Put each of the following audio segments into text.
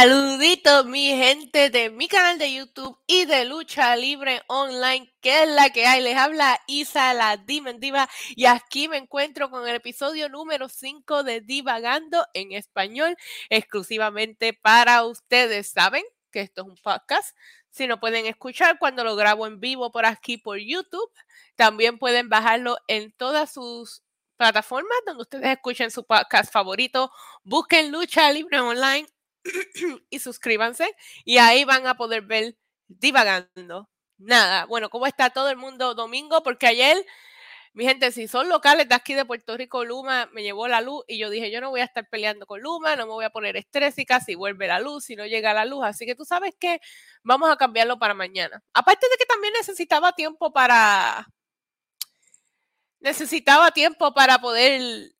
Saluditos mi gente de mi canal de YouTube y de Lucha Libre Online, que es la que hay. Les habla Isa la Dimendiva y aquí me encuentro con el episodio número 5 de Divagando en español, exclusivamente para ustedes. ¿Saben que esto es un podcast? Si no pueden escuchar cuando lo grabo en vivo por aquí por YouTube, también pueden bajarlo en todas sus plataformas donde ustedes escuchen su podcast favorito. Busquen Lucha Libre Online y suscríbanse y ahí van a poder ver divagando. Nada, bueno, ¿cómo está todo el mundo domingo? Porque ayer, mi gente, si son locales de aquí de Puerto Rico, Luma me llevó la luz y yo dije, yo no voy a estar peleando con Luma, no me voy a poner estrésica si vuelve la luz, si no llega la luz. Así que tú sabes que vamos a cambiarlo para mañana. Aparte de que también necesitaba tiempo para... Necesitaba tiempo para poder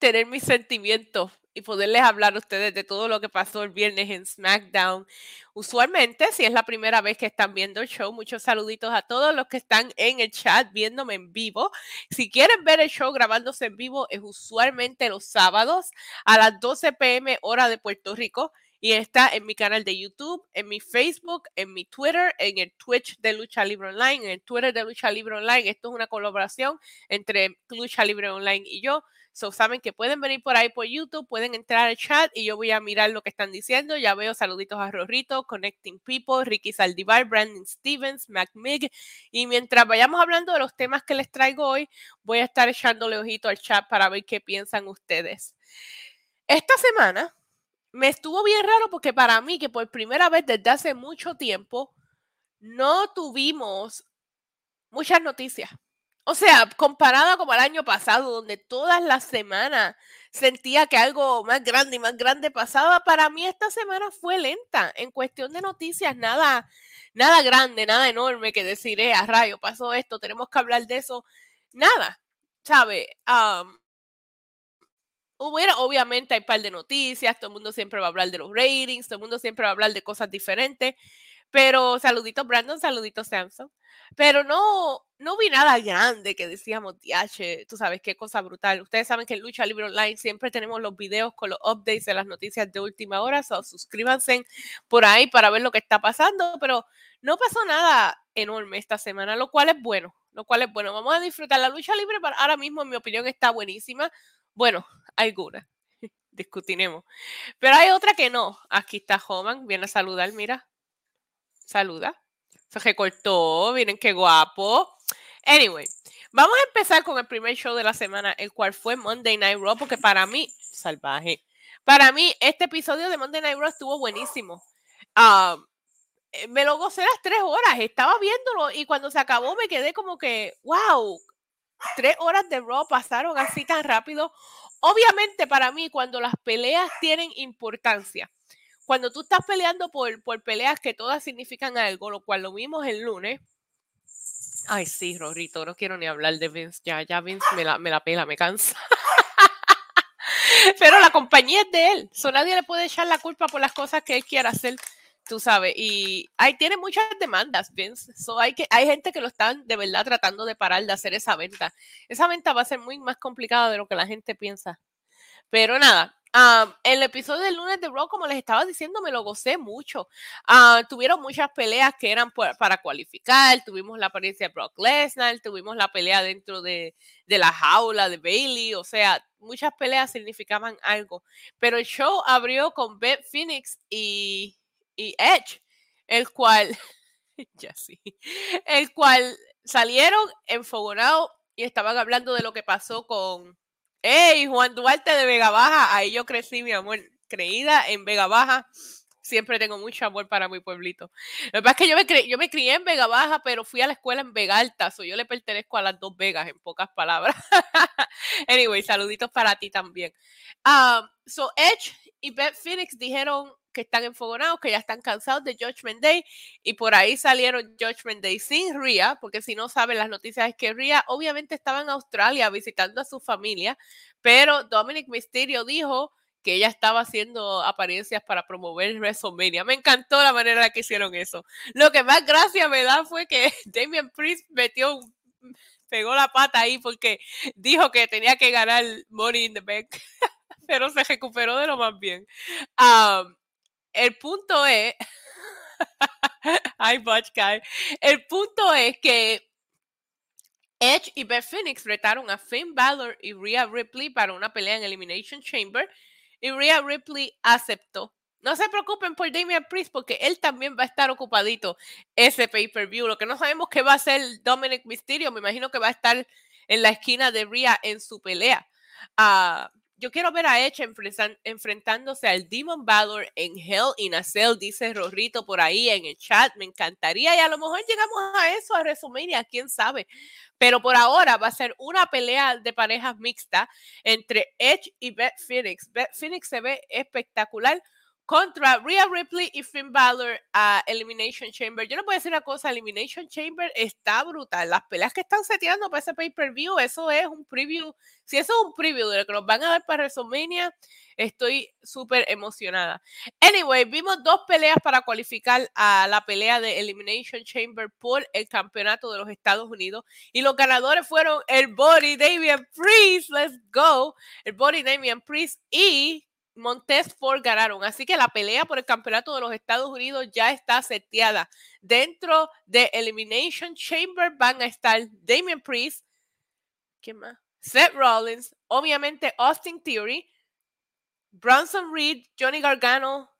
tener mis sentimientos y poderles hablar a ustedes de todo lo que pasó el viernes en SmackDown. Usualmente, si es la primera vez que están viendo el show, muchos saluditos a todos los que están en el chat viéndome en vivo. Si quieren ver el show grabándose en vivo, es usualmente los sábados a las 12 pm hora de Puerto Rico y está en mi canal de YouTube, en mi Facebook, en mi Twitter, en el Twitch de Lucha Libre Online, en el Twitter de Lucha Libre Online. Esto es una colaboración entre Lucha Libre Online y yo. So, saben que pueden venir por ahí por YouTube, pueden entrar al chat y yo voy a mirar lo que están diciendo. Ya veo saluditos a Rorrito, Connecting People, Ricky Saldivar, Brandon Stevens, Mac Mig. Y mientras vayamos hablando de los temas que les traigo hoy, voy a estar echándole ojito al chat para ver qué piensan ustedes. Esta semana me estuvo bien raro porque para mí, que por primera vez desde hace mucho tiempo, no tuvimos muchas noticias. O sea, comparada como el año pasado, donde todas las semanas sentía que algo más grande y más grande pasaba, para mí esta semana fue lenta en cuestión de noticias, nada, nada grande, nada enorme que decir, eh, a rayo, pasó esto, tenemos que hablar de eso, nada, ¿sabe? Hubiera, obviamente hay un par de noticias, todo el mundo siempre va a hablar de los ratings, todo el mundo siempre va a hablar de cosas diferentes, pero saludito Brandon, saludito Samson, pero no, no vi nada grande que decíamos, diache, tú sabes qué cosa brutal. Ustedes saben que en Lucha Libre Online siempre tenemos los videos con los updates de las noticias de última hora, so suscríbanse por ahí para ver lo que está pasando, pero no pasó nada enorme esta semana, lo cual es bueno, lo cual es bueno. Vamos a disfrutar la lucha libre, pero ahora mismo en mi opinión está buenísima. Bueno, alguna. Discutiremos. Pero hay otra que no. Aquí está Homan. Viene a saludar, mira. Saluda. Se recortó. Miren qué guapo. Anyway, vamos a empezar con el primer show de la semana, el cual fue Monday Night Raw, porque para mí, salvaje. Para mí, este episodio de Monday Night Raw estuvo buenísimo. Ah, eh, me lo gocé las tres horas, estaba viéndolo y cuando se acabó me quedé como que, wow, tres horas de Raw pasaron así tan rápido. Obviamente para mí cuando las peleas tienen importancia, cuando tú estás peleando por, por peleas que todas significan algo, lo cual lo vimos el lunes. Ay, sí, Rorito, no quiero ni hablar de Vince. Ya, ya Vince me la, me la pela, me cansa. Pero la compañía es de él. So nadie le puede echar la culpa por las cosas que él quiera hacer tú sabes, y ahí tiene muchas demandas, Vince. So hay, que, hay gente que lo están de verdad tratando de parar de hacer esa venta. Esa venta va a ser muy más complicada de lo que la gente piensa. Pero nada, el episodio del lunes de Raw, como les estaba diciendo, me lo gocé mucho. Ah, tuvieron muchas peleas que eran para cualificar. Tuvimos la apariencia de Brock Lesnar, tuvimos la pelea dentro de, de, la jaula de Bailey. O sea, muchas peleas significaban algo. Pero el show abrió con Beth Phoenix y y Edge, el cual, ya sí, el cual salieron enfogonados y estaban hablando de lo que pasó con, hey, Juan Duarte de Vega Baja, ahí yo crecí, mi amor, creída en Vega Baja. Siempre tengo mucho amor para mi pueblito. Lo que pasa es que yo me, yo me crié en Vega Baja, pero fui a la escuela en Vega Alta. So yo le pertenezco a las dos Vegas, en pocas palabras. anyway, saluditos para ti también. Um, so Edge y Beth Phoenix dijeron que están enfogonados, que ya están cansados de Judgment Day y por ahí salieron Judgment Day sin Ria, porque si no saben las noticias es que Ria obviamente estaba en Australia visitando a su familia, pero Dominic Mysterio dijo que ella estaba haciendo apariencias para promover WrestleMania. Me encantó la manera en que hicieron eso. Lo que más gracia me da fue que Damian Priest metió pegó la pata ahí porque dijo que tenía que ganar Money in the Bank, pero se recuperó de lo más bien. El punto es, ay, Guy. el punto es que Edge y Beth Phoenix retaron a Finn Balor y Rhea Ripley para una pelea en Elimination Chamber y Rhea Ripley aceptó. No se preocupen por Damian Priest porque él también va a estar ocupadito ese pay-per-view. Lo que no sabemos que va a ser Dominic Mysterio, me imagino que va a estar en la esquina de Rhea en su pelea. Uh, yo quiero ver a Edge enfrentándose al Demon Balor en Hell in a Cell, dice Rorrito por ahí en el chat. Me encantaría y a lo mejor llegamos a eso, a WrestleMania, quién sabe. Pero por ahora va a ser una pelea de parejas mixta entre Edge y Beth Phoenix. Beth Phoenix se ve espectacular contra Rhea Ripley y Finn Balor a Elimination Chamber. Yo no puedo decir una cosa, Elimination Chamber está brutal. Las peleas que están seteando para ese pay-per-view, eso es un preview. Si eso es un preview de lo que nos van a dar para WrestleMania, estoy súper emocionada. Anyway, vimos dos peleas para cualificar a la pelea de Elimination Chamber por el campeonato de los Estados Unidos. Y los ganadores fueron el Body Damian Priest, let's go, el Body Damian Priest y Montez Ford ganaron. Así que la pelea por el campeonato de los Estados Unidos ya está seteada. Dentro de Elimination Chamber van a estar Damian Priest, ¿qué más? Seth Rollins, obviamente Austin Theory, Bronson Reed, Johnny Gargano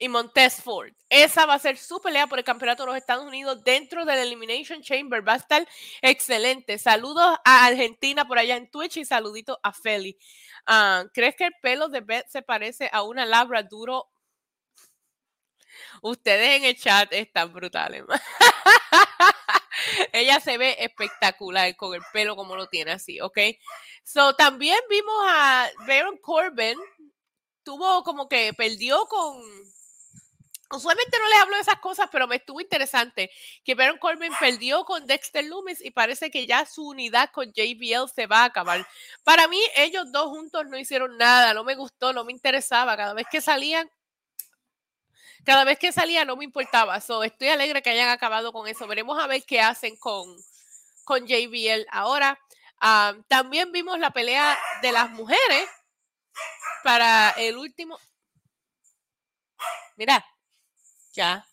y Montez Ford. Esa va a ser su pelea por el campeonato de los Estados Unidos dentro del Elimination Chamber. Va a estar excelente. Saludos a Argentina por allá en Twitch y saluditos a Feli. Ah, ¿Crees que el pelo de Beth se parece a una labra duro? Ustedes en el chat están brutales. Ella se ve espectacular con el pelo como lo tiene así, ¿ok? So, también vimos a Baron Corbin, tuvo como que perdió con Usualmente no les hablo de esas cosas, pero me estuvo interesante que Baron Corbin perdió con Dexter Loomis y parece que ya su unidad con JBL se va a acabar. Para mí, ellos dos juntos no hicieron nada, no me gustó, no me interesaba. Cada vez que salían, cada vez que salía no me importaba. So, estoy alegre que hayan acabado con eso. Veremos a ver qué hacen con, con JBL ahora. Ah, también vimos la pelea de las mujeres para el último. Mira, ya.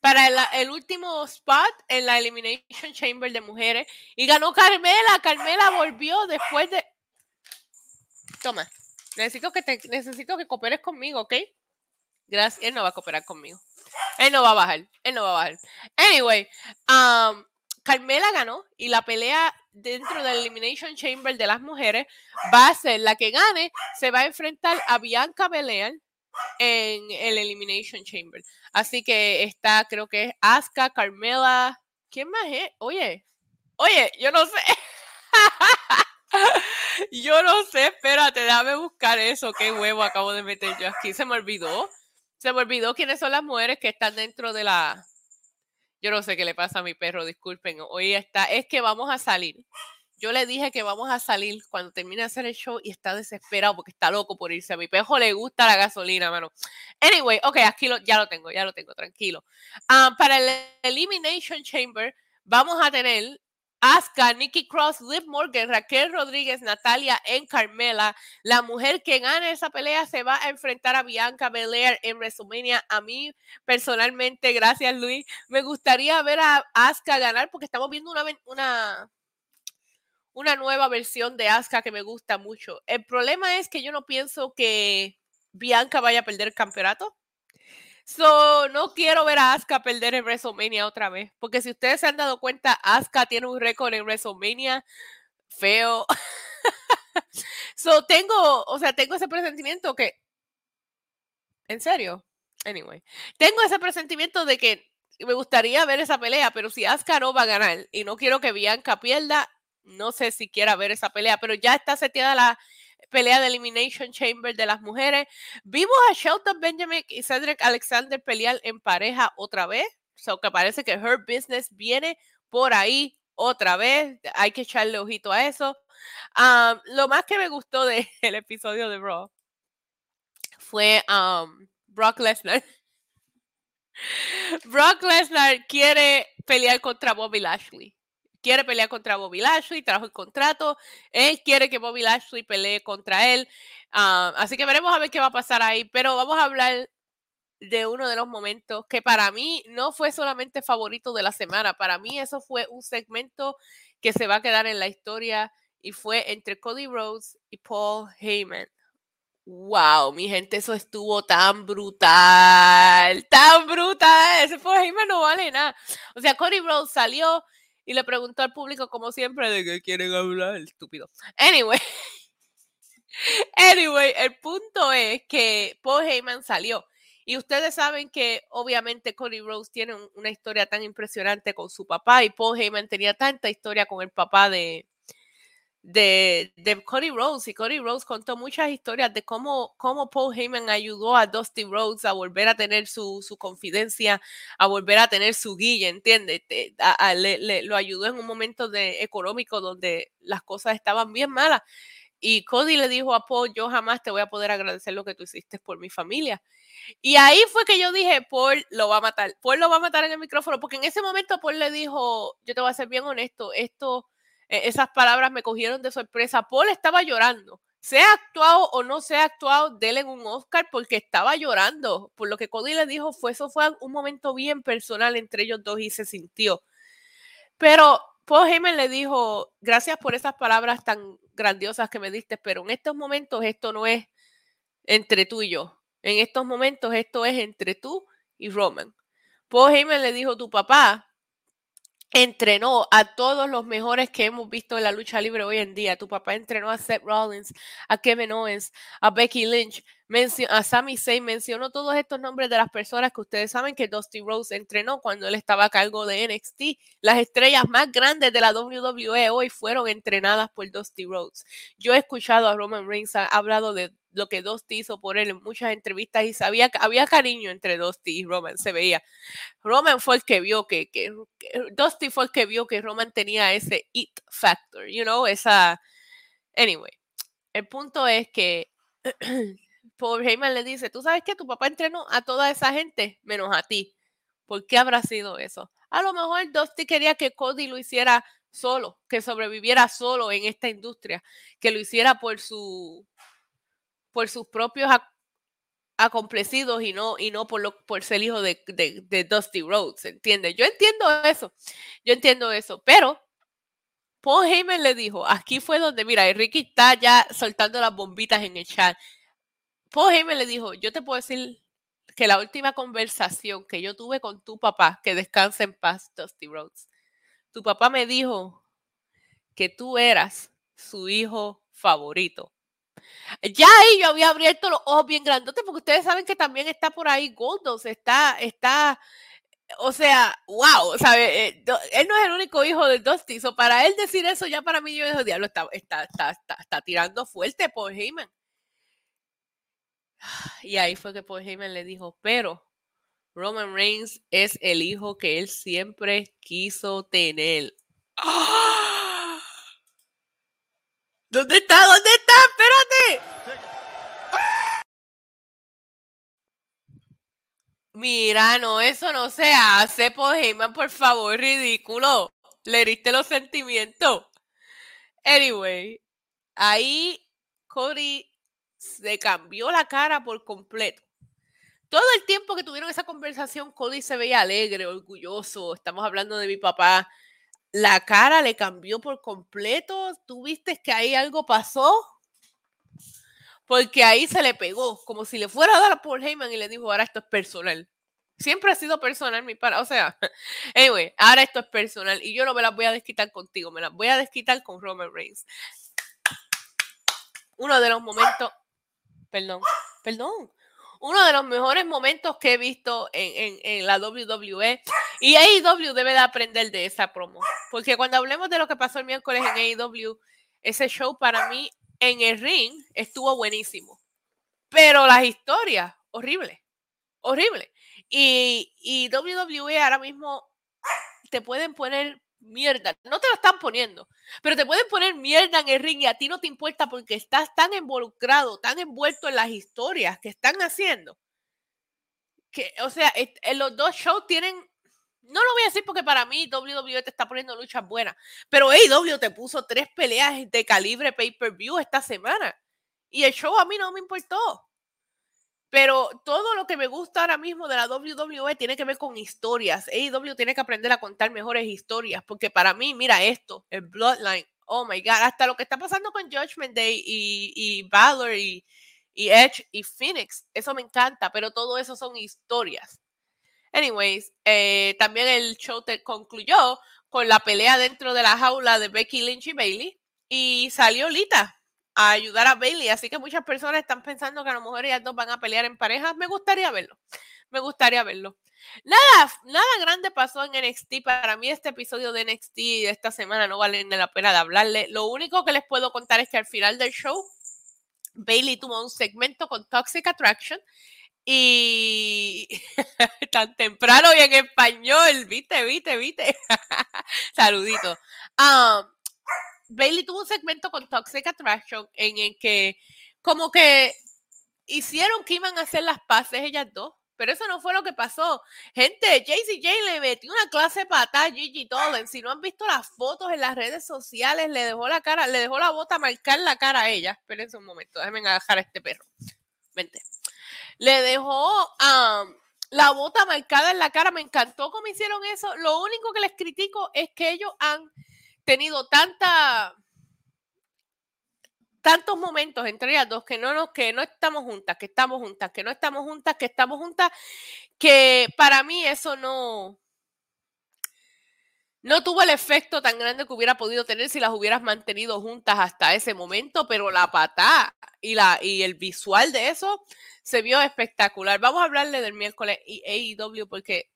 Para el, último spot en la Elimination Chamber de mujeres. Y ganó Carmela. Carmela volvió después de. Toma. Necesito que te, necesito que cooperes conmigo, ¿ok? Gracias. Él no va a cooperar conmigo. Él no va a bajar. Él no va a bajar. Anyway, um, Carmela ganó y la pelea dentro del Elimination Chamber de las mujeres va a ser la que gane, se va a enfrentar a Bianca Belair en el Elimination Chamber. Así que está, creo que es Asuka, Carmela. ¿Quién más es? Oye, oye, yo no sé. yo no sé, espérate, déjame buscar eso. Qué huevo acabo de meter yo aquí. Se me olvidó. Se me olvidó quiénes son las mujeres que están dentro de la. Yo no sé qué le pasa a mi perro, disculpen. Hoy está, es que vamos a salir. Yo le dije que vamos a salir cuando termine de hacer el show y está desesperado porque está loco por irse. A mi pejo le gusta la gasolina, mano. Anyway, ok, aquí ya lo tengo, ya lo tengo, tranquilo. Ah, para el Elimination Chamber vamos a tener Asuka, Nikki Cross, Liv Morgan, Raquel Rodríguez, Natalia en Carmela. La mujer que gane esa pelea se va a enfrentar a Bianca Belair en WrestleMania. A mí, personalmente, gracias Luis, me gustaría ver a Asuka ganar porque estamos viendo una, una una nueva versión de Asuka que me gusta mucho. El problema es que yo no pienso que Bianca vaya a perder el campeonato. So, no quiero ver a Asuka perder en WrestleMania otra vez. Porque si ustedes se han dado cuenta, Asuka tiene un récord en WrestleMania feo. so, tengo, o sea, tengo ese presentimiento que. ¿En serio? Anyway. Tengo ese presentimiento de que me gustaría ver esa pelea, pero si Asuka no va a ganar y no quiero que Bianca pierda, no sé si quiera ver esa pelea, pero ya está seteada la pelea de Elimination Chamber de las mujeres. Vimos a Shelton Benjamin y Cedric Alexander pelear en pareja otra vez. So que parece que Her Business viene por ahí otra vez. Hay que echarle ojito a eso. Lo más que me gustó del episodio de Raw fue um, Brock Lesnar. Brock Lesnar quiere pelear contra Bobby Lashley quiere pelear contra Bobby Lashley, trajo el contrato, él quiere que Bobby Lashley pelee contra él. Ah, así que veremos a ver qué va a pasar ahí, pero vamos a hablar de uno de los momentos que para mí no fue solamente favorito de la semana, para mí eso fue un segmento que se va a quedar en la historia y fue entre Cody Rhodes y Paul Heyman. Wow, mi gente, eso estuvo tan brutal, tan brutal. Ese Paul Heyman no vale nada. O sea, Cody Rhodes salió y le preguntó al público, como siempre, de qué quieren hablar, estúpido. Anyway, anyway, el punto es que Paul Heyman salió y ustedes saben que obviamente Cody Rose tiene una historia tan impresionante con su papá y Paul Heyman tenía tanta historia con el papá de, de, de Cody Rose. Y Cody Rose contó muchas historias de cómo, cómo Paul Heyman ayudó a Dusty Rhodes a volver a tener su, su confidencia, a volver a tener su guía, ¿entiendes? le, lo ayudó en un momento de, económico donde las cosas estaban bien malas. Y Cody le dijo a Paul, yo jamás te voy a poder agradecer lo que tú hiciste por mi familia. Y ahí fue que yo dije, Paul lo va a matar. Paul lo va a matar en el micrófono, porque en ese momento Paul le dijo, yo te voy a ser bien honesto, esto, esas palabras me cogieron de sorpresa. Paul estaba llorando. Sea actuado o no sea actuado, déle un Oscar porque estaba llorando. Por lo que Cody le dijo, fue, eso fue un momento bien personal entre ellos dos y se sintió. Pero Paul Heyman le dijo, gracias por esas palabras tan grandiosas que me diste, pero en estos momentos esto no es entre tú y yo. En estos momentos esto es entre tú y Roman. Paul Heyman le dijo, tu papá entrenó a todos los mejores que hemos visto en la lucha libre hoy en día. Tu papá entrenó a Seth Rollins, a Kevin Owens, a Becky Lynch, a Sami Zayn, mencionó todos estos nombres de las personas que ustedes saben que Dusty Rose entrenó cuando él estaba a cargo de NXT. Las estrellas más grandes de la WWE hoy fueron entrenadas por Dusty Rhodes. Yo he escuchado a Roman Reigns ha hablado de lo que Dusty hizo por él en muchas entrevistas y sabía que había cariño entre Dusty y Roman, se veía. Roman fue el que vio que, que, Dusty fue el que vio que Roman tenía ese it factor, you know, esa anyway. El punto es que Paul Heyman le dice, tú sabes que tu papá entrenó a toda esa gente menos a ti. ¿Por qué habrá sido eso? A lo mejor Dusty quería que Cody lo hiciera solo, que sobreviviera solo en esta industria, que lo hiciera por su por sus propios acomplecidos y no, y no por, lo, por ser hijo de, Dusty Rhodes, ¿entiendes? Yo entiendo eso, yo entiendo eso, pero Paul Heyman le dijo, aquí fue donde, mira, Ricky está ya soltando las bombitas en el chat. Paul Heyman le dijo, yo te puedo decir que la última conversación que yo tuve con tu papá, que descansa en paz, Dusty Rhodes, tu papá me dijo que tú eras su hijo favorito. Ya ahí yo había abierto los ojos bien grandotes, porque ustedes saben que también está por ahí Goldos, está, está, o sea, wow, ¿sabe? Eh, él no es el único hijo de Dusty, so para él decir eso ya para mí yo digo, diablo, está, está, está, está, tirando fuerte por Heyman. Y ahí fue que Paul Heyman le dijo, pero Roman Reigns es el hijo que él siempre quiso tener. ¡Ah! ¿Dónde está? ¿Dónde está? Espérate. Mira, no, eso no se hace, Heyman, por favor, ridículo. Le heriste los sentimientos. Anyway, ahí Cody se cambió la cara por completo. Todo el tiempo que tuvieron esa conversación, Cody se veía alegre, orgulloso. Estamos hablando de mi papá la cara le cambió por completo. ¿Tú viste que ahí algo pasó? Porque ahí se le pegó, como si le fuera a dar a Paul Heyman y le dijo, ahora esto es personal. Siempre ha sido personal mi para, o sea, anyway, ahora esto es personal y yo no me las voy a desquitar contigo, me las voy a desquitar con Roman Reigns. Uno de los momentos, perdón, perdón, uno de los mejores momentos que he visto en, la WWE. Y AEW debe de aprender de esa promo. Porque cuando hablemos de lo que pasó el miércoles en AEW, ese show para mí en el ring estuvo buenísimo. Pero las historias, horrible. Horrible. Y, y WWE ahora mismo te pueden poner mierda. No te lo están poniendo, pero te pueden poner mierda en el ring y a ti no te importa porque estás tan involucrado, tan envuelto en las historias que están haciendo. Que, o sea, en los dos shows tienen. No lo voy a decir porque para mí WWE te está poniendo luchas buenas, pero AEW te puso tres peleas de calibre pay-per-view esta semana y el show a mí no me importó. Pero todo lo que me gusta ahora mismo de la WWE tiene que ver con historias. AEW tiene que aprender a contar mejores historias, porque para mí, mira esto, el Bloodline, oh my God, hasta lo que está pasando con Judgment Day y, y Valor y, y Edge y Phoenix, eso me encanta, pero todo eso son historias. Anyways, eh, también el show te concluyó con la pelea dentro de la jaula de Becky Lynch y Bailey y salió Lita a ayudar a Bailey. Así que muchas personas están pensando que a lo mejor ellas dos van a pelear en pareja. Me gustaría verlo. Me gustaría verlo. Nada, nada grande pasó en NXT. Para mí este episodio de NXT de esta semana no vale ni la pena de hablarle. Lo único que les puedo contar es que al final del show, Bailey tuvo un segmento con Toxic Attraction y tan temprano y en español, viste, viste, viste. Saludito. Um, Bailey tuvo un segmento con Toxic Attraction en el que como que hicieron que iban a hacer las paces ellas dos. Pero eso no fue lo que pasó. Gente, JCJ le metió una clase pata a Gigi Tolen. Si no han visto las fotos en las redes sociales, le dejó la cara, le dejó la bota marcar la cara a ella. Espérense un momento, déjenme agarrar a este perro. Vente. Le dejó la bota marcada en la cara. Me encantó cómo hicieron eso. Lo único que les critico es que ellos han tenido tanta tantos momentos entre ellas dos que no nos, que no estamos juntas, que estamos juntas, que no estamos juntas, que estamos juntas, que para mí eso no no tuvo el efecto tan grande que hubiera podido tener si las hubieras mantenido juntas hasta ese momento, pero la patada y la y el visual de eso se vio espectacular. Vamos a hablarle del miércoles y AEW porque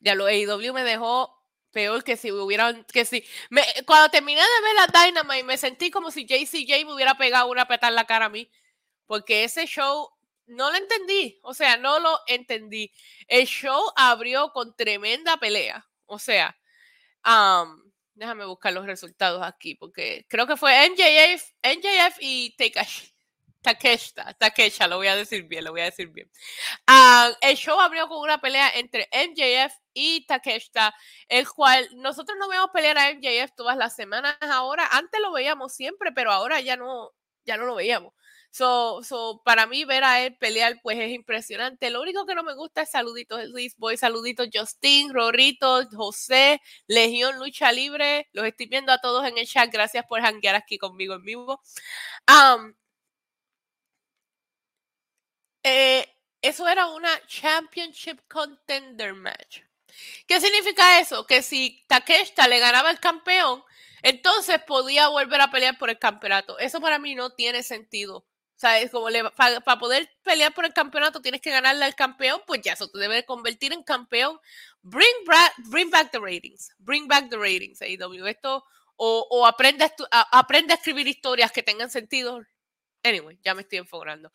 ya lo AEW me dejó peor que si hubieran, que si, cuando terminé de ver la Dynamite me sentí como si JCJ me hubiera pegado una peta en la cara a mí, porque ese show no lo entendí, o sea, no lo entendí. El show abrió con tremenda pelea, o sea, déjame buscar los resultados aquí, porque creo que fue MJF, MJF y Takashi. Takeshita, Takesha, lo voy a decir bien, lo voy a decir bien. El show abrió con una pelea entre MJF y Takeshita, el cual nosotros no vemos pelear a MJF todas las semanas ahora. Antes lo veíamos siempre, pero ahora ya no, ya no lo veíamos. So, so, para mí ver a él pelear pues es impresionante. Lo único que no me gusta es saluditos Luis Boy, saluditos Justin, Rorito, José, Legión Lucha Libre. Los estoy viendo a todos en el chat. Gracias por hanguear aquí conmigo en vivo. Eh, eso era una Championship Contender Match. ¿Qué significa eso? Que si Takeshita le ganaba el campeón, entonces podía volver a pelear por el campeonato. Eso para mí no tiene sentido. O sea, es como para, poder pelear por el campeonato tienes que ganarle al campeón, pues ya eso te debe convertir en campeón. Bring, bring back the ratings. Bring back the ratings, AEW. Esto, o, o aprende, a, aprende a escribir historias que tengan sentido Anyway, ya me estoy enfocando.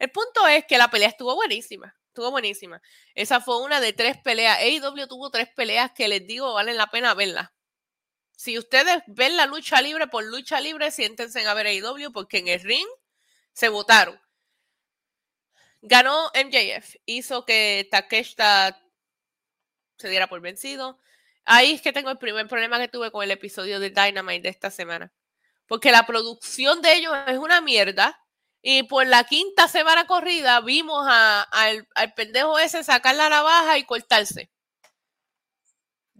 El punto es que la pelea estuvo buenísima. Estuvo buenísima. Esa fue una de tres peleas. AEW tuvo tres peleas que les digo valen la pena verlas. Si ustedes ven la lucha libre por lucha libre, siéntense a ver AEW porque en el ring se votaron. Ganó MJF. Hizo que Takeshita se diera por vencido. Ahí es que tengo el primer problema que tuve con el episodio de Dynamite de esta semana porque la producción de ellos es una mierda. Y por la quinta semana corrida vimos al, pendejo ese sacar la navaja y cortarse.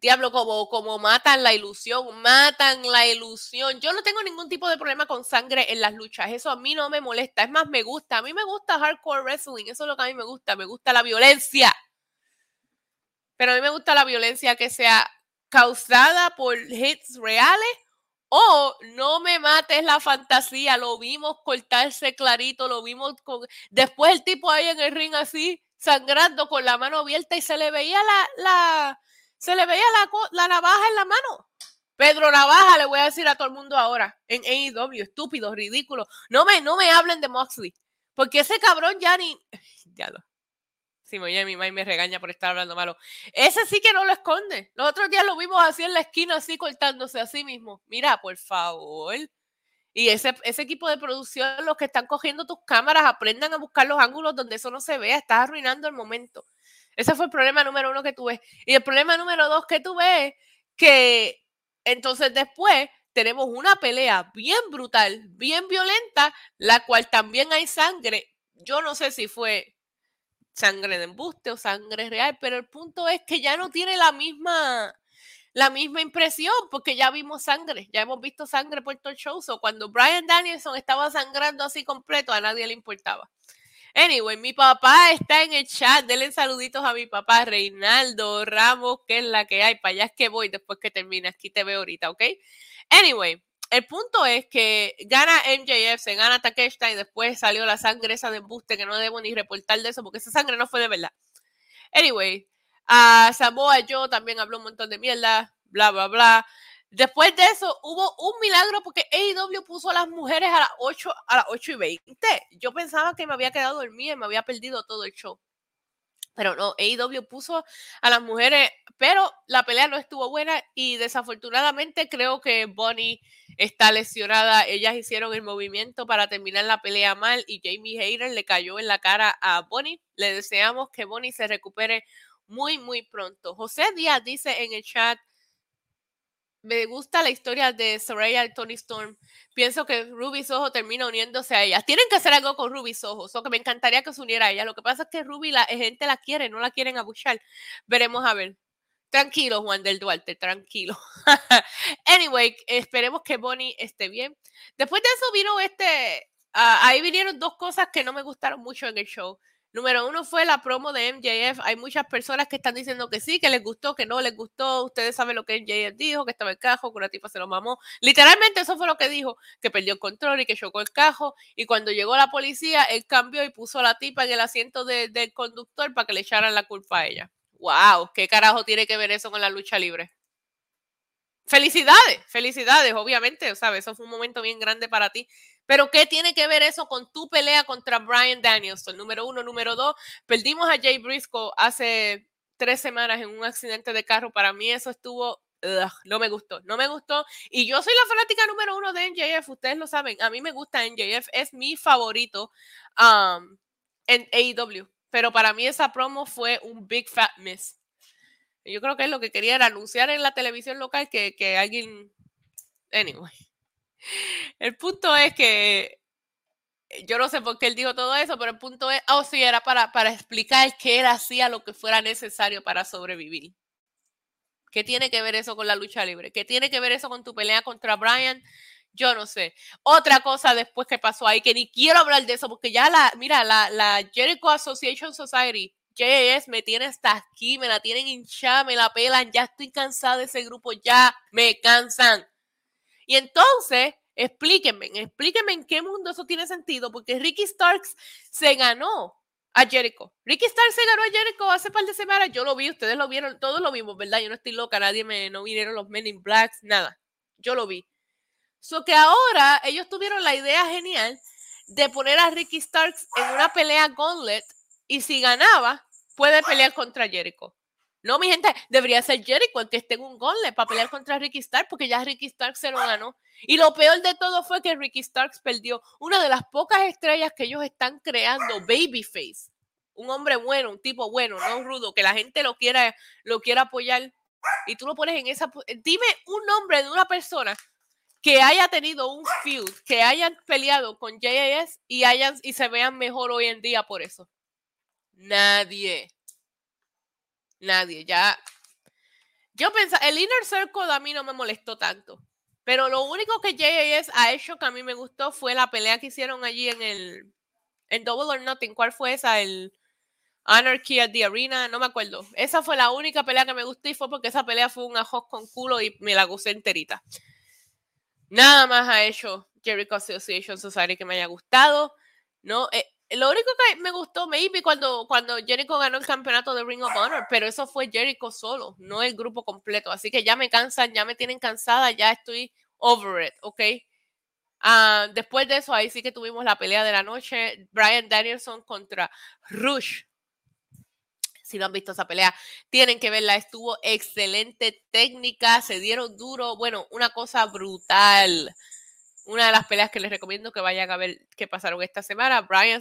Diablo, como, como matan la ilusión, matan la ilusión. Yo no tengo ningún tipo de problema con sangre en las luchas. Eso a mí no me molesta. Es más, me gusta. A mí me gusta hardcore wrestling. Eso es lo que a mí me gusta. Me gusta la violencia. Pero a mí me gusta la violencia que sea causada por hits reales o no me mates la fantasía, lo vimos cortarse clarito, lo vimos con... Después el tipo ahí en el ring así, sangrando con la mano abierta y se le veía la, la, se le veía la, la navaja en la mano. Pedro Navaja, le voy a decir a todo el mundo ahora, en AEW, estúpido, ridículo. No me, no me hablen de Moxley, porque ese cabrón ya ni... Ya lo, Sí, mi mamá me regaña por estar hablando malo. Ese sí que no lo esconde. Los otros días lo vimos así en la esquina, así cortándose a sí mismo. Mira, por favor. Y ese, ese equipo de producción, los que están cogiendo tus cámaras, aprendan a buscar los ángulos donde eso no se vea. Estás arruinando el momento. Ese fue el problema número uno que tuve. Y el problema número dos que tuve es que entonces después tenemos una pelea bien brutal, bien violenta, la cual también hay sangre. Yo no sé si fue sangre de embuste o sangre real, pero el punto es que ya no tiene la misma la misma impresión porque ya vimos sangre, ya hemos visto sangre por todo el show. So, cuando Brian Danielson estaba sangrando así completo, a nadie le importaba. Anyway, mi papá está en el chat. Denle saluditos a mi papá Reinaldo Ramos, que es la que hay. Para allá es que voy después que termine. Aquí te veo ahorita, ¿ok? Anyway, el punto es que gana MJF, se gana Takeshita y después salió la sangre esa de embuste que no debo ni reportar de eso porque esa sangre no fue de verdad. Anyway, a Samoa Joe también habló un montón de mierda, bla, bla, bla. Después de eso hubo un milagro porque AEW puso a las mujeres a las 8, a las 8 y 20. Yo pensaba que me había quedado dormida y me había perdido todo el show. Pero no, AEW puso a las mujeres, pero la pelea no estuvo buena y desafortunadamente creo que Bonnie está lesionada. Ellas hicieron el movimiento para terminar la pelea mal y Jamie Hayter le cayó en la cara a Bonnie. Le deseamos que Bonnie se recupere muy, muy pronto. José Díaz dice en el chat, me gusta la historia de Soraya y Tony Storm. Pienso que Ruby Soho termina uniéndose a ella. Tienen que hacer algo con Ruby Soho, o que me encantaría que se uniera a ella. Lo que pasa es que Ruby la gente la quiere, no la quieren abuchar. Veremos a ver. Tranquilo, Juan del Duarte, tranquilo. anyway, esperemos que Bonnie esté bien. Después de eso vino este, ah, ahí vinieron dos cosas que no me gustaron mucho en el show. Número uno fue la promo de MJF. Hay muchas personas que están diciendo que sí, que les gustó, que no les gustó. Ustedes saben lo que MJF dijo, que estaba el cajo, que una tipa se lo mamó. Literalmente eso fue lo que dijo, que perdió el control y que chocó el cajo. Y cuando llegó la policía, él cambió y puso a la tipa en el asiento del conductor para que le echaran la culpa a ella. ¡Wow! ¿Qué carajo tiene que ver eso con la lucha libre? Felicidades, felicidades, obviamente, ¿sabes? Eso fue un momento bien grande para ti. Pero ¿qué tiene que ver eso con tu pelea contra Brian Danielson? Número uno, número dos, perdimos a Jay Briscoe hace tres semanas en un accidente de carro. Para mí eso estuvo, no me gustó, no me gustó. Y yo soy la fanática número uno de NJF, ustedes lo saben. A mí me gusta NJF, es mi favorito um, en AEW. Pero para mí esa promo fue un big fat miss. Yo creo que es lo que quería anunciar en la televisión local que, que alguien... Anyway. El punto es que eh, yo no sé por qué él dijo todo eso, pero el punto es, oh sí, era para, para explicar que él hacía lo que fuera necesario para sobrevivir. ¿Qué tiene que ver eso con la lucha libre? ¿Qué tiene que ver eso con tu pelea contra Brian? Yo no sé. Otra cosa después que pasó ahí, que ni quiero hablar de eso, porque ya la, mira, la, la Jericho Association Society, JS, me tiene hasta aquí, me la tienen hinchada, me la pelan, ya estoy cansada de ese grupo, ya me cansan. Y entonces, explíquenme, explíquenme en qué mundo eso tiene sentido, porque Ricky Starks se ganó a Jericho. Ricky Starks se ganó a Jericho hace un par de semanas, yo lo vi, ustedes lo vieron, todos lo vimos, ¿verdad? Yo no estoy loca, nadie me, no vinieron los Men in Blacks, nada. Yo lo vi. So que ahora ellos tuvieron la idea genial de poner a Ricky Starks en una pelea gauntlet y si ganaba, puede pelear contra Jericho. No, mi gente, debería ser Jericho el que esté en un gole para pelear contra Ricky Starks, porque ya Ricky Starks se lo ganó. Y lo peor de todo fue que Ricky Starks perdió una de las pocas estrellas que ellos están creando, Babyface. Un hombre bueno, un tipo bueno, no rudo, que la gente lo quiera, lo quiera apoyar. Y tú lo pones en esa. Dime un nombre de una persona que haya tenido un feud, que hayan peleado con JAS y, hayan, y se vean mejor hoy en día por eso. Nadie. Nadie, ya. Yo pensaba, el Inner Circle a mí no me molestó tanto. Pero lo único que JAS ha hecho que a mí me gustó fue la pelea que hicieron allí en el. En Double or Nothing. ¿Cuál fue esa? El Anarchy at the Arena. No me acuerdo. Esa fue la única pelea que me gustó y fue porque esa pelea fue un ajos con culo y me la gocé enterita. Nada más ha hecho Jericho Association Society que me haya gustado. No, eh, lo único que me gustó, maybe, cuando, cuando Jericho ganó el campeonato de Ring of Honor, pero eso fue Jericho solo, no el grupo completo. Así que ya me cansan, ya me tienen cansada, ya estoy over it, ¿ok? Ah, después de eso, ahí sí que tuvimos la pelea de la noche, Brian Danielson contra Rush. Si no han visto esa pelea, tienen que verla. Estuvo excelente técnica, se dieron duro. Bueno, una cosa brutal una de las peleas que les recomiendo que vayan a ver qué pasaron esta semana. Brian,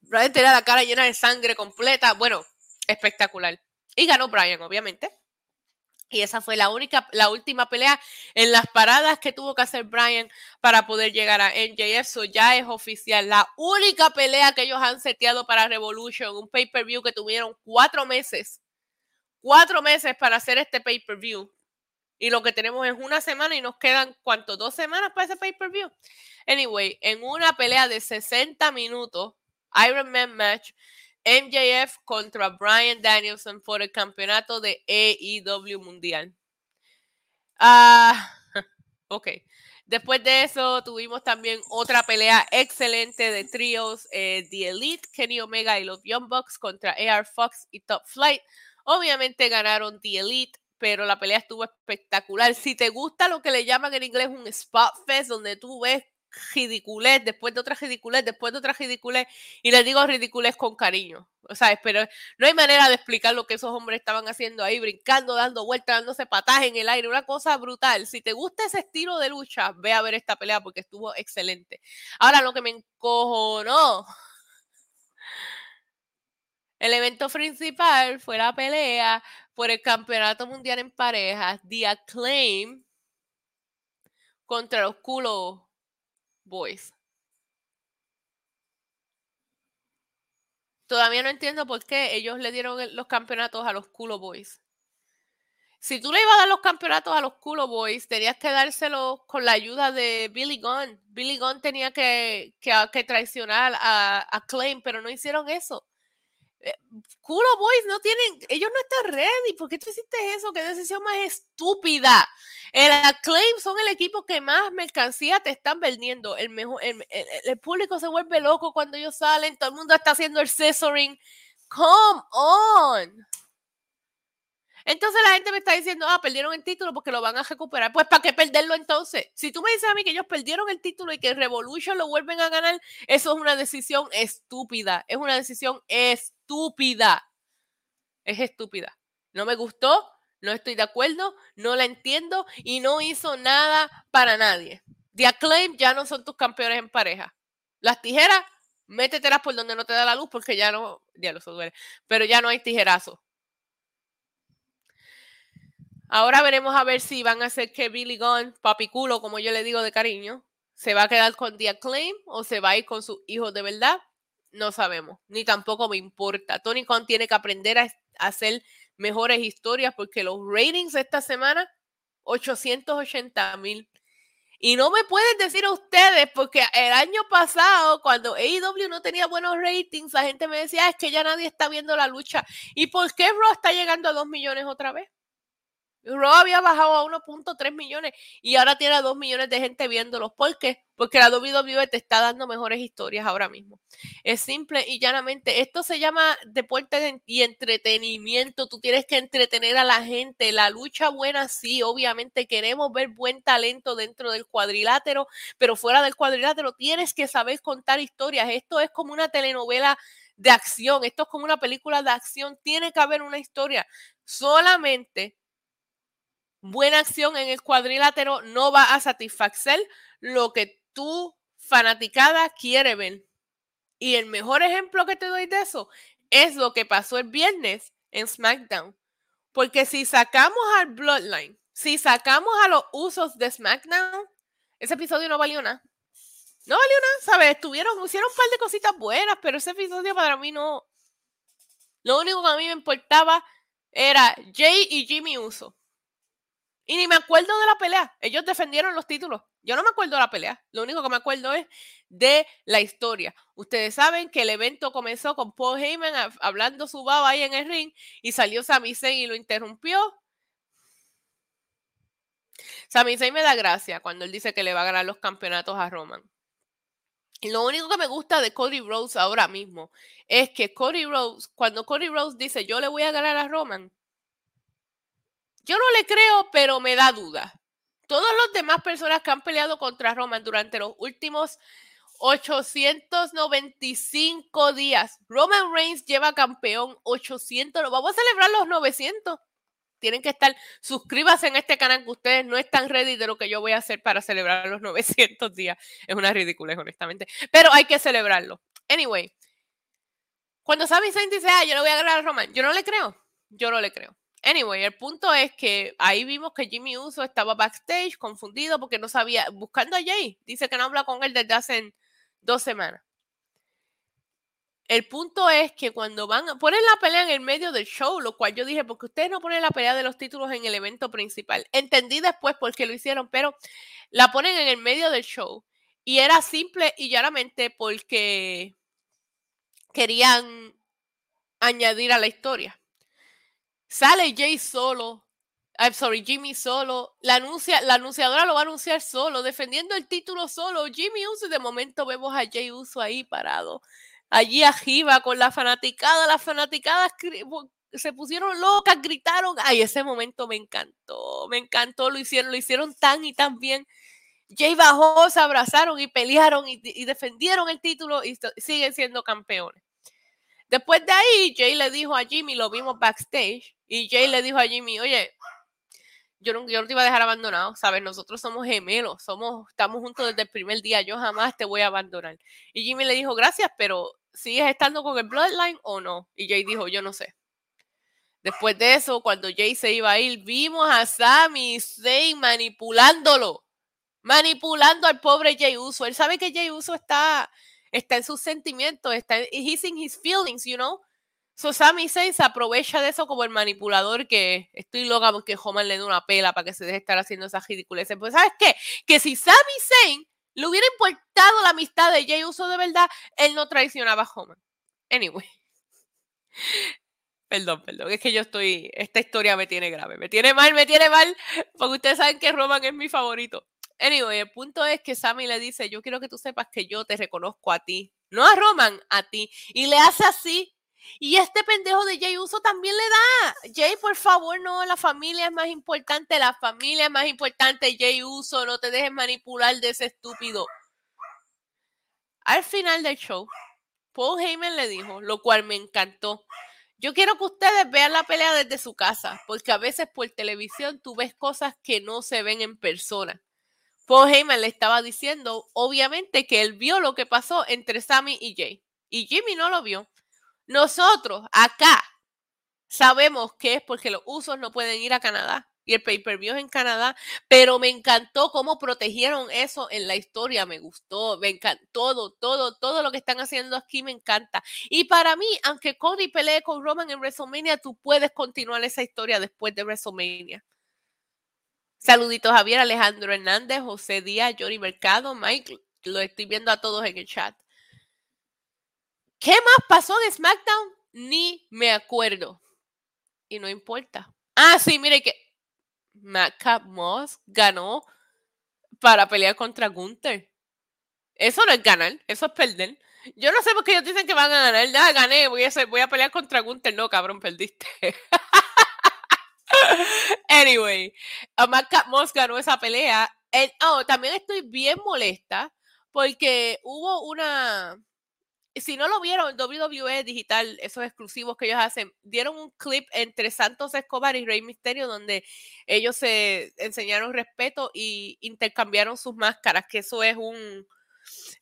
Brian tenía la cara llena de sangre completa. Bueno, espectacular. Y ganó Brian, obviamente. Y esa fue la única, la última pelea en las paradas que tuvo que hacer Brian para poder llegar a NJF. Eso ya es oficial. La única pelea que ellos han seteado para Revolution, un pay-per-view que tuvieron cuatro meses. Cuatro meses para hacer este pay-per-view. Y lo que tenemos es una semana y nos quedan, ¿cuánto? ¿Dos semanas para ese pay-per-view? Anyway, en una pelea de 60 minutos, Iron Man match, MJF contra Brian Danielson por el campeonato de AEW Mundial. Ah, ok. Después de eso tuvimos también otra pelea excelente de tríos, eh, The Elite, Kenny Omega y los Young Bucks contra AR Fox y Top Flight. Obviamente ganaron The Elite, pero la pelea estuvo espectacular. Si te gusta lo que le llaman en inglés un spot fest, donde tú ves ridiculez, después de otra ridiculez, después de otra ridiculez, y les digo ridiculez con cariño, o sea, pero no hay manera de explicar lo que esos hombres estaban haciendo ahí, brincando, dando vueltas, dándose patadas en el aire, una cosa brutal. Si te gusta ese estilo de lucha, ve a ver esta pelea porque estuvo excelente. Ahora lo que me encojonó, el evento principal fue la pelea por el campeonato mundial en parejas, The Acclaim contra los culos Boys. Todavía no entiendo por qué ellos le dieron los campeonatos a los Culo Boys. Si tú le ibas a dar los campeonatos a los Culo Boys, tenías que dárselos con la ayuda de Billy Gunn. Billy Gunn tenía que, que, traicionar a, a Claim, pero no hicieron eso. Eh, Culo Boys no tienen, ellos no están ready. ¿Por qué tú hiciste eso? Qué decisión más estúpida. El Acclaim son el equipo que más mercancía te están vendiendo. El, mejor, el, público se vuelve loco cuando ellos salen. Todo el mundo está haciendo el scissoring. Come on. Entonces la gente me está diciendo, ah, perdieron el título porque lo van a recuperar. Pues ¿para qué perderlo entonces? Si tú me dices a mí que ellos perdieron el título y que Revolution lo vuelven a ganar, eso es una decisión estúpida. Es una decisión estúpida. Es estúpida. No me gustó, no estoy de acuerdo, no la entiendo y no hizo nada para nadie. The Acclaim ya no son tus campeones en pareja. Las tijeras, métetelas por donde no te da la luz porque ya no, ya lo duele, pero ya no hay tijerazo. Ahora veremos a ver si van a hacer que Billy Gunn, papiculo, como yo le digo de cariño, se va a quedar con The Acclaim o se va a ir con sus hijos de verdad. No sabemos, ni tampoco me importa. Tony Khan tiene que aprender a hacer mejores historias porque los ratings esta semana, 880 mil. Y no me pueden decir a ustedes, porque el año pasado, cuando AEW no tenía buenos ratings, la gente me decía, ah, es que ya nadie está viendo la lucha. ¿Y por qué Raw está llegando a 2 millones otra vez? Raw había bajado a 1.3 millones y ahora tiene a 2 millones de gente viéndolos. ¿Por qué? Porque la WWE te está dando mejores historias ahora mismo. Es simple y llanamente. Esto se llama deporte y entretenimiento. Tú tienes que entretener a la gente. La lucha buena, sí, obviamente queremos ver buen talento dentro del cuadrilátero, pero fuera del cuadrilátero tienes que saber contar historias. Esto es como una telenovela de acción. Esto es como una película de acción. Tiene que haber una historia. Solamente buena acción en el cuadrilátero no va a satisfacer lo que tu fanaticada quiere ver. Y el mejor ejemplo que te doy de eso es lo que pasó el viernes en SmackDown. Porque si sacamos al Bloodline, si sacamos a los usos de SmackDown, ese episodio no valió nada. No valió nada, ¿sabes? Estuvieron, hicieron un par de cositas buenas, pero ese episodio para mí no. Lo único que a mí me importaba era Jay y Jimmy Uso. Y ni me acuerdo de la pelea. Ellos defendieron los títulos. Yo no me acuerdo de la pelea. Lo único que me acuerdo es de la historia. Ustedes saben que el evento comenzó con Paul Heyman hablando su baba ahí en el ring y salió Sami Zayn y lo interrumpió. Sami Zayn me da gracia cuando él dice que le va a ganar los campeonatos a Roman. Y lo único que me gusta de Cody Rose ahora mismo es que Cody Rose, cuando Cody Rose dice yo le voy a ganar a Roman, yo no le creo, pero me da duda. Todas las demás personas que han peleado contra Roman durante los últimos 895 días. Roman Reigns lleva campeón 800. Vamos a celebrar los 900. Tienen que estar, suscríbanse en este canal que ustedes no están ready de lo que yo voy a hacer para celebrar los 900 días. Es una ridiculez, honestamente. Pero hay que celebrarlo. Anyway, cuando Sami Zayn dice, ah, yo no voy a ganar a Roman, yo no le creo. Yo no le creo. Anyway, el punto es que ahí vimos que Jimmy Uso estaba backstage confundido porque no sabía, buscando a Jay. Dice que no habla con él desde hace dos semanas. El punto es que cuando van a poner la pelea en el medio del show, lo cual yo dije, porque ustedes no ponen la pelea de los títulos en el evento principal. Entendí después por qué lo hicieron, pero la ponen en el medio del show. Y era simple y llanamente porque querían añadir a la historia. Sale Jay solo. I'm sorry, Jimmy solo. La, anuncia, la anunciadora lo va a anunciar solo, defendiendo el título solo. Jimmy Uso y de momento vemos a Jay Uso ahí parado. Allí arriba con la fanaticada. Las fanaticadas se pusieron locas, gritaron. Ay, ese momento me encantó. Me encantó. Lo hicieron, lo hicieron tan y tan bien. Jay bajó, se abrazaron y pelearon y defendieron el título y siguen siendo campeones. Después de ahí, Jay le dijo a Jimmy, lo vimos backstage, y Jay le dijo a Jimmy, oye, yo no, yo no te iba a dejar abandonado, ¿sabes? Nosotros somos gemelos, somos, estamos juntos desde el primer día, yo jamás te voy a abandonar. Y Jimmy le dijo, gracias, pero ¿sigues estando con el Bloodline o no? Y Jay dijo, yo no sé. Después de eso, cuando Jay se iba a ir, vimos a Sami Zayn manipulándolo, manipulando al pobre Jay Uso. Él sabe que Jay Uso está está en sus sentimientos, está he's in his feelings, you know. So Sami Zayn aprovecha de eso como el manipulador que estoy loca porque Homan le da una pela para que se deje estar haciendo esas ridiculeces. Pues ¿sabes qué? Que si Sami Zayn le hubiera importado la amistad de Jay Uso de verdad, él no traicionaba a Homan. Anyway. Perdón, perdón, es que yo estoy, esta historia me tiene grave, me tiene mal, me tiene mal, porque ustedes saben que Roman es mi favorito. Anyway, el punto es que Sammy le dice, yo quiero que tú sepas que yo te reconozco a ti, no a Roman, a ti. Y le hace así. Y este pendejo de Jay Uso también le da. Jay, por favor, no, la familia es más importante, la familia es más importante. Jay Uso, no te dejes manipular de ese estúpido. Al final del show, Paul Heyman le dijo, lo cual me encantó. Yo quiero que ustedes vean la pelea desde su casa, porque a veces por televisión tú ves cosas que no se ven en persona. Paul Heyman le estaba diciendo, obviamente, que él vio lo que pasó entre Sammy y Jay. Y Jimmy no lo vio. Nosotros, acá, sabemos que es porque los usos no pueden ir a Canadá. Y el pay-per-view es en Canadá. Pero me encantó cómo protegieron eso en la historia. Me gustó. Me encantó. Todo, todo, todo lo que están haciendo aquí me encanta. Y para mí, aunque Cody pelee con Roman en WrestleMania, tú puedes continuar esa historia después de WrestleMania. Saluditos Javier, Alejandro Hernández, José Díaz, Jory Mercado, Mike, lo estoy viendo a todos en el chat. ¿Qué más pasó en SmackDown? Ni me acuerdo. Y no importa. Ah, sí, mire que Matt Moss ganó para pelear contra Gunther. Eso no es ganar, eso es perder. Yo no sé por qué ellos dicen que van a ganar. Ya gané, voy a, voy a pelear contra Gunther. No, cabrón, perdiste. anyway, Matt Moss ganó esa pelea. oh, también estoy bien molesta porque hubo una. Si no lo vieron, WWE Digital, esos exclusivos que ellos hacen, dieron un clip entre Santos Escobar y Rey Misterio donde ellos se enseñaron respeto y intercambiaron sus máscaras, que eso es un,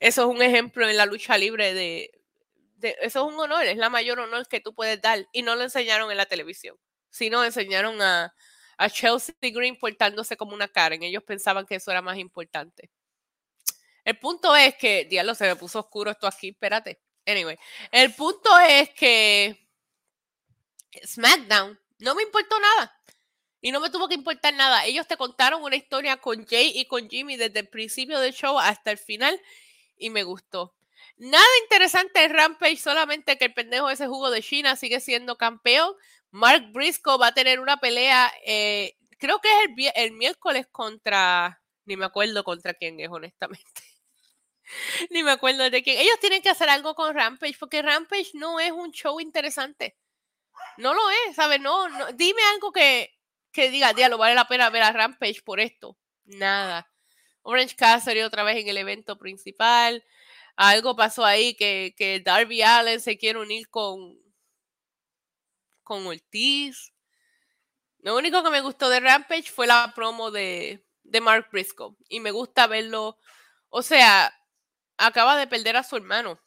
eso es un ejemplo en la lucha libre de, eso es un honor, es la mayor honor que tú puedes dar y no lo enseñaron en la televisión sino enseñaron a, Chelsea Green portándose como una Karen. Ellos pensaban que eso era más importante. El punto es que, diablo, se me puso oscuro esto aquí, espérate. Anyway, el punto es que SmackDown no me importó nada. Y no me tuvo que importar nada. Ellos te contaron una historia con Jay y con Jimmy desde el principio del show hasta el final y me gustó. Nada interesante en Rampage, solamente que el pendejo ese jugo de China sigue siendo campeón. Mark Briscoe va a tener una pelea, eh, creo que es el, miércoles contra, ni me acuerdo contra quién es, honestamente. ni me acuerdo de quién. Ellos tienen que hacer algo con Rampage, porque Rampage no es un show interesante. No lo es, ¿sabes? No, dime algo que, que diga, lo vale la pena ver a Rampage por esto. Nada. Orange Cassidy otra vez en el evento principal. Algo pasó ahí que, que Darby Allen se quiere unir con, con Ortiz. Lo único que me gustó de Rampage fue la promo de, de Mark Briscoe. Y me gusta verlo. O sea, acaba de perder a su hermano.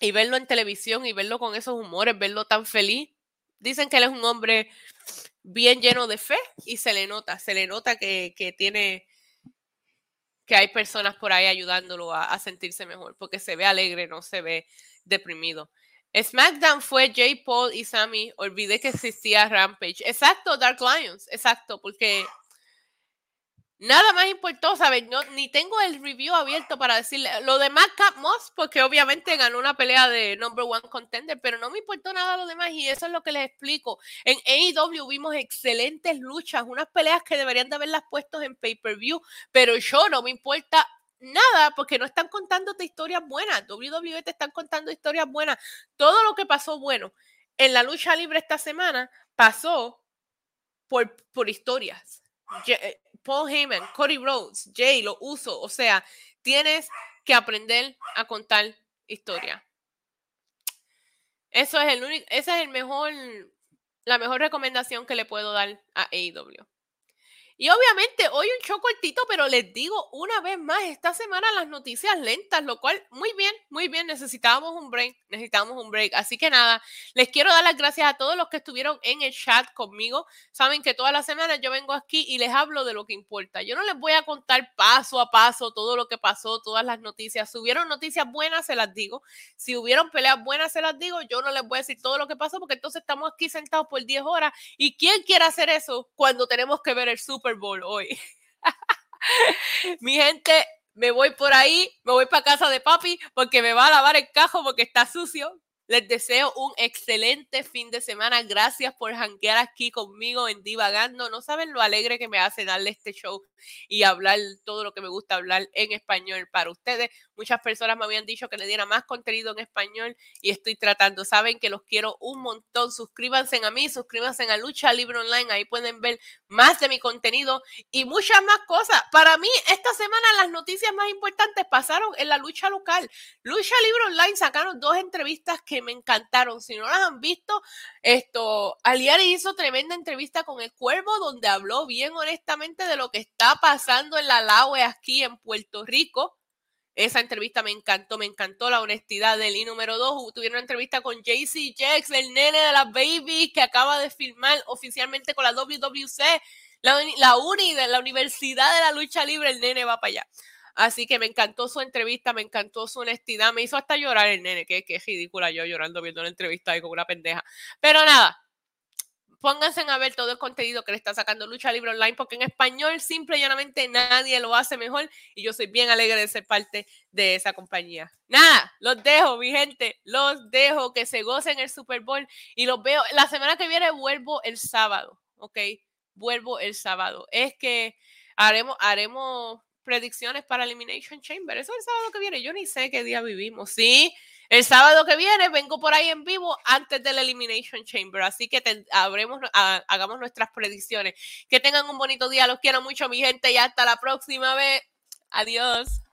Y verlo en televisión y verlo con esos humores, verlo tan feliz. Dicen que él es un hombre bien lleno de fe y se le nota, se le nota que, tiene, que hay personas por ahí ayudándolo a, a, sentirse mejor, porque se ve alegre, no se ve deprimido. SmackDown fue Jay Paul y Sammy, olvidé que existía Rampage. Exacto, Dark Lions, exacto, porque Nada más importó, ¿sabes? No, ni tengo el review abierto para decirle lo de Cap Moss, porque obviamente ganó una pelea de number one contender, pero no me importó nada lo demás y eso es lo que les explico. En AEW vimos excelentes luchas, unas peleas que deberían de haberlas puesto en pay-per-view, pero yo no me importa nada porque no están contándote historias buenas. WWE te están contando historias buenas. Todo lo que pasó bueno en la lucha libre esta semana pasó por, por historias. Paul Heyman, Cody Rhodes, Jay, lo uso. O sea, tienes que aprender a contar historia. Eso es el único, esa es el mejor, la mejor recomendación que le puedo dar a AEW. Y obviamente hoy un show cortito, pero les digo una vez más, esta semana las noticias lentas, lo cual muy bien, muy bien, necesitábamos un break, necesitamos un break. Así que nada, les quiero dar las gracias a todos los que estuvieron en el chat conmigo. Saben que todas las semanas yo vengo aquí y les hablo de lo que importa. Yo no les voy a contar paso a paso todo lo que pasó, todas las noticias. Si hubieron noticias buenas, se las digo. Si hubieron peleas buenas, se las digo. Yo no les voy a decir todo lo que pasó porque entonces estamos aquí sentados por 10 horas. ¿Y quién quiere hacer eso cuando tenemos que ver el Super Super Bowl hoy. Mi gente, me voy por ahí, me voy para casa de papi porque me va a lavar el cajo porque está sucio. Les deseo un excelente fin de semana. Gracias por janguear aquí conmigo en Divagando. No saben lo alegre que me hace darle este show y hablar todo lo que me gusta hablar en español para ustedes. Muchas personas me habían dicho que le diera más contenido en español y estoy tratando. Saben que los quiero un montón. Suscríbanse a mí, suscríbanse a Lucha Libre Online. Ahí pueden ver más de mi contenido y muchas más cosas. Para mí, esta semana las noticias más importantes pasaron en la lucha local. Lucha Libre Online sacaron dos entrevistas que me encantaron. Si no las han visto, esto, Aliari hizo tremenda entrevista con el Cuervo donde habló bien honestamente de lo que está pasando en la LAUE aquí en Puerto Rico. Esa entrevista me encantó, me encantó la honestidad del I número 2. Tuvieron una entrevista con JC Jax, el nene de las babies, que acaba de firmar oficialmente con la WWC, la, la uni de la Universidad de la Lucha Libre, el nene va para allá. Así que me encantó su entrevista, me encantó su honestidad, me hizo hasta llorar el nene, que, que ridícula yo llorando viendo una entrevista ahí con una pendeja. Pero nada, pónganse a ver todo el contenido que le está sacando Lucha Libre Online, porque en español simple y llanamente nadie lo hace mejor y yo soy bien alegre de ser parte de esa compañía. Nada, los dejo, mi gente, los dejo que se gocen el Super Bowl y los veo. La semana que viene vuelvo el sábado, ¿ok? Vuelvo el sábado. Es que haremos, haremos predicciones para Elimination Chamber. Eso es el sábado que viene. Yo ni sé qué día vivimos. Sí, el sábado que viene vengo por ahí en vivo antes del Elimination Chamber. Así que hagamos nuestras predicciones. Que tengan un bonito día. Los quiero mucho, mi gente. Y hasta la próxima vez. Adiós.